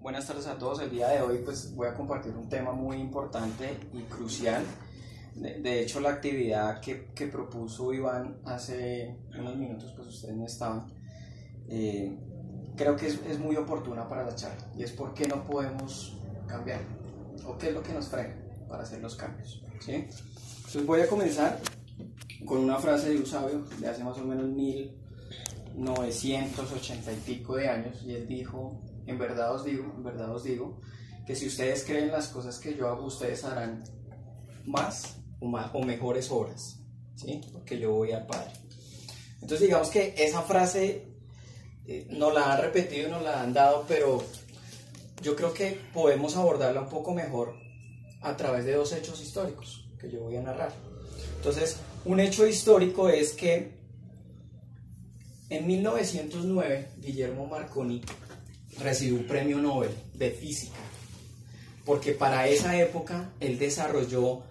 Buenas tardes a todos. El día de hoy pues voy a compartir un tema muy importante y crucial. De, hecho la actividad que, que, propuso Iván hace unos minutos pues ustedes no estaban. Eh, creo que es, es, muy oportuna para la charla y es por qué no podemos cambiar o qué es lo que nos frena para hacer los cambios. ¿sí? Entonces voy a comenzar con una frase de un sabio de hace más o menos 1980 y pico de años y él dijo, en verdad os digo, en verdad os digo, que si ustedes creen las cosas que yo hago, ustedes harán más o, más, o mejores obras, ¿sí? Porque yo voy al Padre. Entonces digamos que esa frase eh, nos la han repetido, nos la han dado, pero yo creo que podemos abordarla un poco mejor a través de dos hechos históricos que yo voy a narrar. Entonces, un hecho histórico es que en 1909 Guillermo Marconi recibió un premio Nobel de física, porque para esa época él desarrolló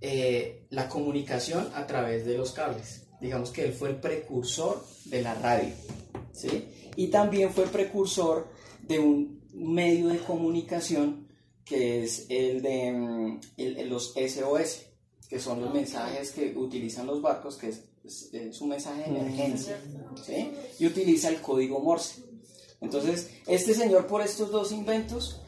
eh, la comunicación a través de los cables. Digamos que él fue el precursor de la radio, ¿sí? Y también fue precursor de un medio de comunicación que es el de mm, los SOS, que son los mensajes que utilizan los barcos, que es, un mensaje de emergencia, ¿sí? y utiliza el código Morse. Entonces, este señor por estos dos inventos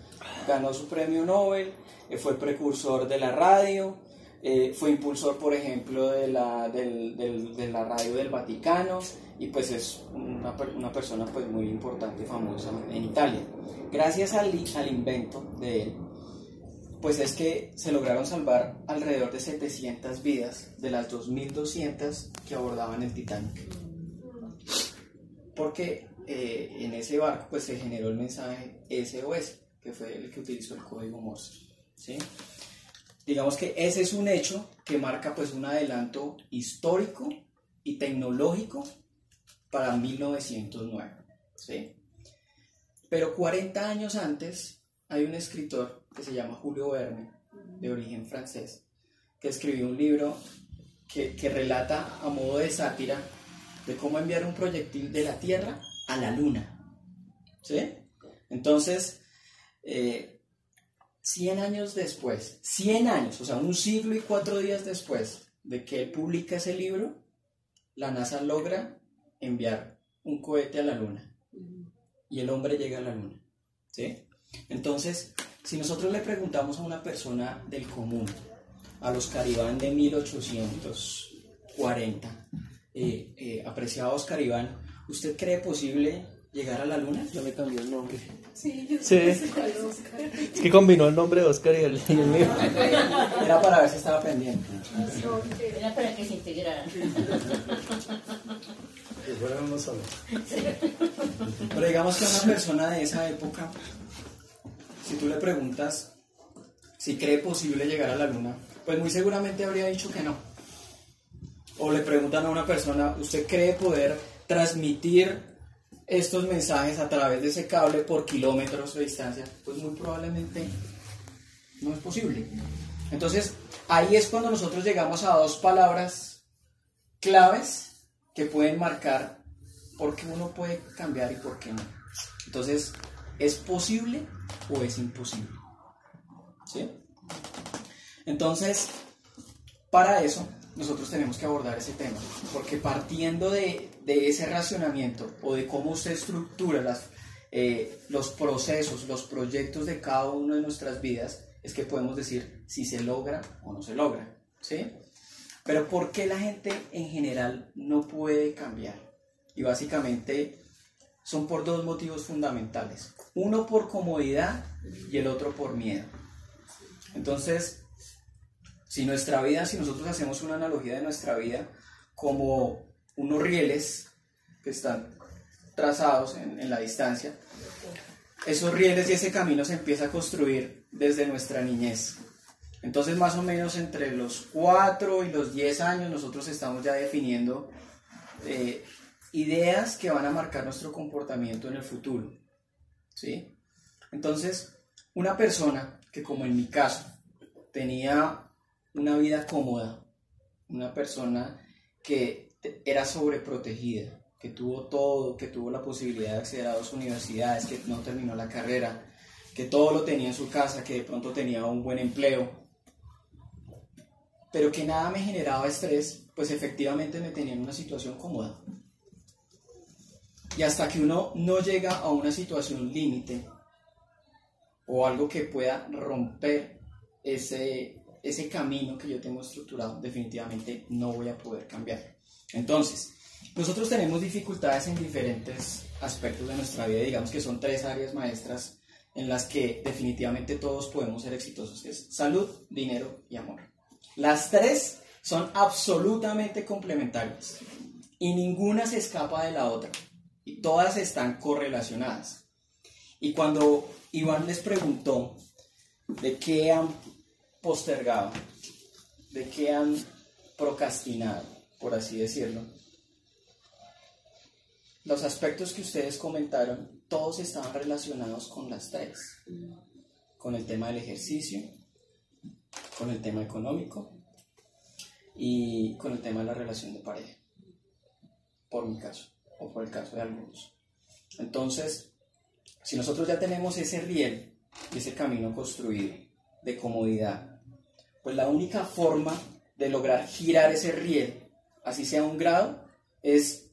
ganó su premio Nobel, eh, fue precursor de la radio, eh, fue impulsor, por ejemplo, de la, de la radio del Vaticano y pues es una, una, persona pues muy importante y famosa en Italia. Gracias al, al invento de él, pues es que se lograron salvar alrededor de 700 vidas de las 2.200 que abordaban el Titanic. Porque eh, en ese barco pues se generó el mensaje SOS, que fue el que utilizó el código Morse. ¿sí? Digamos que ese es un hecho que marca pues un adelanto histórico y tecnológico para 1909. ¿sí? Pero 40 años antes hay un escritor que se llama Julio Verne, de origen francés, que escribió un libro que, relata a modo de sátira de cómo enviar un proyectil de la Tierra a la Luna. ¿Sí? Entonces, 100 eh, años después, 100 años, o sea, un siglo y cuatro días después de que él publica ese libro, la NASA logra enviar un cohete a la Luna. Y el hombre llega a la Luna. ¿Sí? Entonces, si nosotros le preguntamos a una persona del común, a los Caribán de 1840, eh, eh, apreciado Oscar Iván, ¿usted cree posible llegar a la luna? Ya me cambió el nombre. Sí, yo sí. Es que combinó el nombre de Oscar y el, mío. Era para ver si estaba pendiente. Era para que se integraran. Pero digamos que una persona de esa época si tú le preguntas si cree posible llegar a la luna, pues muy seguramente habría dicho que no. O le preguntan a una persona, ¿usted cree poder transmitir estos mensajes a través de ese cable por kilómetros de distancia? Pues muy probablemente no es posible. Entonces, ahí es cuando nosotros llegamos a dos palabras claves que pueden marcar por qué uno puede cambiar y por qué no. Entonces, ¿es posible o es imposible. ¿Sí? Entonces, para eso, nosotros tenemos que abordar ese tema, porque partiendo de, ese racionamiento o de cómo usted estructura las, eh, los procesos, los proyectos de cada una de nuestras vidas, es que podemos decir si se logra o no se logra. ¿sí? Pero ¿por qué la gente en general no puede cambiar? Y básicamente son por dos motivos fundamentales. Uno por comodidad y el otro por miedo. Entonces, si nuestra vida, si nosotros hacemos una analogía de nuestra vida como unos rieles que están trazados en, la distancia, esos rieles y ese camino se empieza a construir desde nuestra niñez. Entonces, más o menos entre los 4 y los 10 años, nosotros estamos ya definiendo eh, ideas que van a marcar nuestro comportamiento en el futuro. ¿Sí? Entonces, una persona que como en mi caso tenía una vida cómoda, una persona que era sobreprotegida, que tuvo todo, que tuvo la posibilidad de acceder a dos universidades, que no terminó la carrera, que todo lo tenía en su casa, que de pronto tenía un buen empleo, pero que nada me generaba estrés, pues efectivamente me tenía en una situación cómoda. Y hasta que uno no llega a una situación límite o algo que pueda romper ese, ese camino que yo tengo estructurado, definitivamente no voy a poder cambiar. Entonces, nosotros tenemos dificultades en diferentes aspectos de nuestra vida, digamos que son tres áreas maestras en las que definitivamente todos podemos ser exitosos, que es salud, dinero y amor. Las tres son absolutamente complementarias y ninguna se escapa de la otra y todas están correlacionadas. Y cuando Iván les preguntó de qué postergado, de qué han procrastinado, por así decirlo, los aspectos que ustedes comentaron, todos estaban relacionados con las tres. Con el tema del ejercicio, con el tema económico y con el tema de la relación de pareja. Por mi caso, o por el caso de algunos. Entonces, si nosotros ya tenemos ese riel, ese camino construido de comodidad, pues la única forma de lograr girar ese riel, así sea un grado, es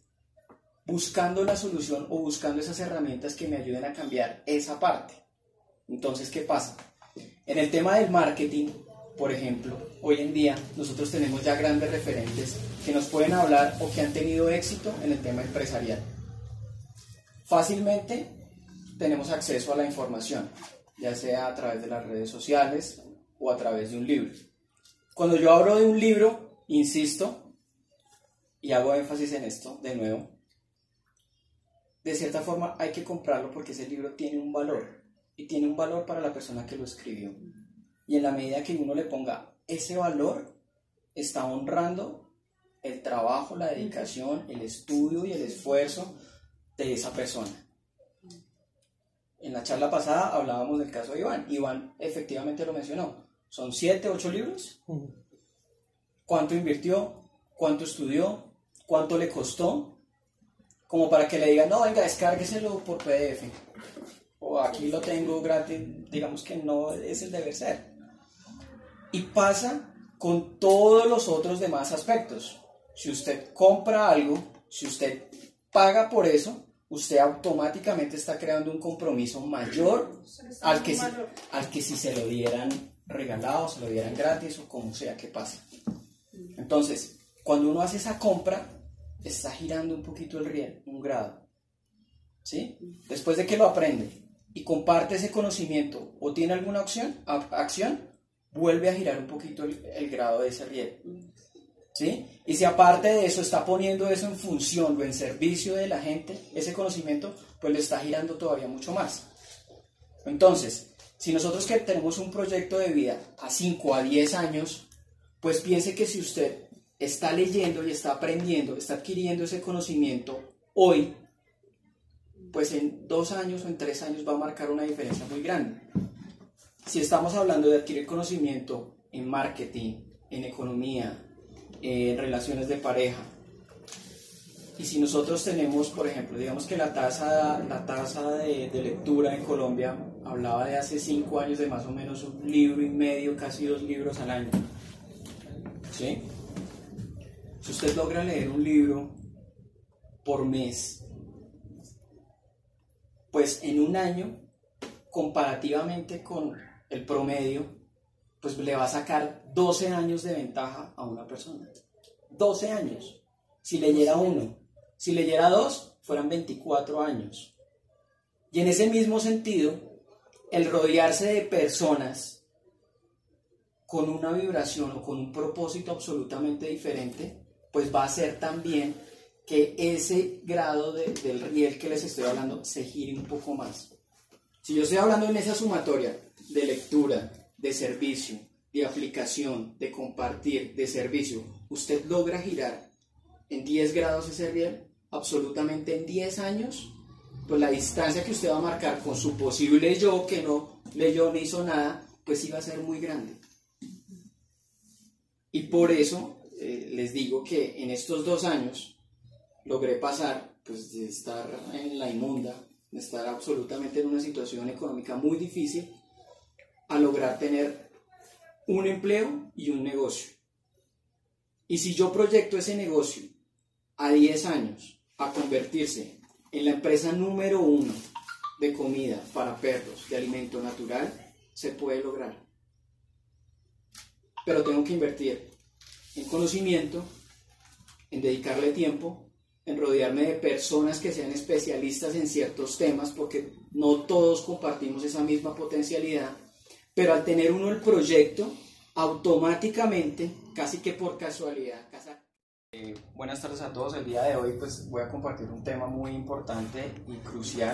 buscando la solución o buscando esas herramientas que me ayuden a cambiar esa parte. Entonces, ¿qué pasa? En el tema del marketing, por ejemplo, hoy en día nosotros tenemos ya grandes referentes que nos pueden hablar o que han tenido éxito en el tema empresarial. Fácilmente tenemos acceso a la información, ya sea a través de las redes sociales o a través de un libro. Cuando yo hablo de un libro, insisto, y hago énfasis en esto de nuevo, de cierta forma hay que comprarlo porque ese libro tiene un valor y tiene un valor para la persona que lo escribió. Y en la medida que uno le ponga ese valor, está honrando el trabajo, la dedicación, el estudio y el esfuerzo de esa persona. En la charla pasada hablábamos del caso de Iván. Iván efectivamente lo mencionó. Son siete, ocho libros. ¿Cuánto invirtió? ¿Cuánto estudió? ¿Cuánto le costó? como para que le digan, no, venga, descárgueselo por PDF. O aquí lo tengo gratis, digamos que no es el deber ser. Y pasa con todos los otros demás aspectos. Si usted compra algo, si usted paga por eso, usted automáticamente está creando un compromiso mayor al que, si, al que si se lo dieran regalado, se lo dieran gratis o como sea que pase. Entonces, cuando uno hace esa compra, está girando un poquito el riel, un grado. ¿Sí? Después de que lo aprende y comparte ese conocimiento o tiene alguna acción, acción vuelve a girar un poquito el, grado de ese riel. ¿Sí? Y si aparte de eso está poniendo eso en función o en servicio de la gente, ese conocimiento, pues le está girando todavía mucho más. Entonces, si nosotros que tenemos un proyecto de vida a 5 a 10 años, pues piense que si usted está leyendo y está aprendiendo, está adquiriendo ese conocimiento hoy, pues en dos años o en tres años va a marcar una diferencia muy grande. Si estamos hablando de adquirir conocimiento en marketing, en economía, en relaciones de pareja, y si nosotros tenemos, por ejemplo, digamos que la tasa, la tasa de, de, lectura en Colombia hablaba de hace cinco años de más o menos un libro y medio, casi dos libros al año. ¿Sí? Si usted logra leer un libro por mes, pues en un año, comparativamente con el promedio, pues le va a sacar 12 años de ventaja a una persona. 12 años. Si leyera uno, si leyera dos, fueran 24 años. Y en ese mismo sentido, el rodearse de personas con una vibración o con un propósito absolutamente diferente, pues va a ser también que ese grado del riel que les estoy hablando se gire un poco más. Si yo estoy hablando en esa sumatoria de lectura, de servicio, de aplicación, de compartir, de servicio, usted logra girar en 10 grados ese riel, absolutamente en 10 años, pues la distancia que usted va a marcar con su posible yo que no leyó ni hizo nada, pues iba a ser muy grande. Y por eso eh, les digo que en estos dos años logré pasar pues, de estar en la inmunda, de estar absolutamente en una situación económica muy difícil, a lograr tener un empleo y un negocio. Y si yo proyecto ese negocio a 10 años a convertirse en la empresa número uno de comida para perros, de alimento natural, se puede lograr. Pero tengo que invertir en conocimiento, en dedicarle tiempo, en rodearme de personas que sean especialistas en ciertos temas, porque no todos compartimos esa misma potencialidad, pero al tener uno el proyecto, automáticamente, casi que por casualidad, eh, buenas tardes a todos, el día de hoy pues voy a compartir un tema muy importante y crucial.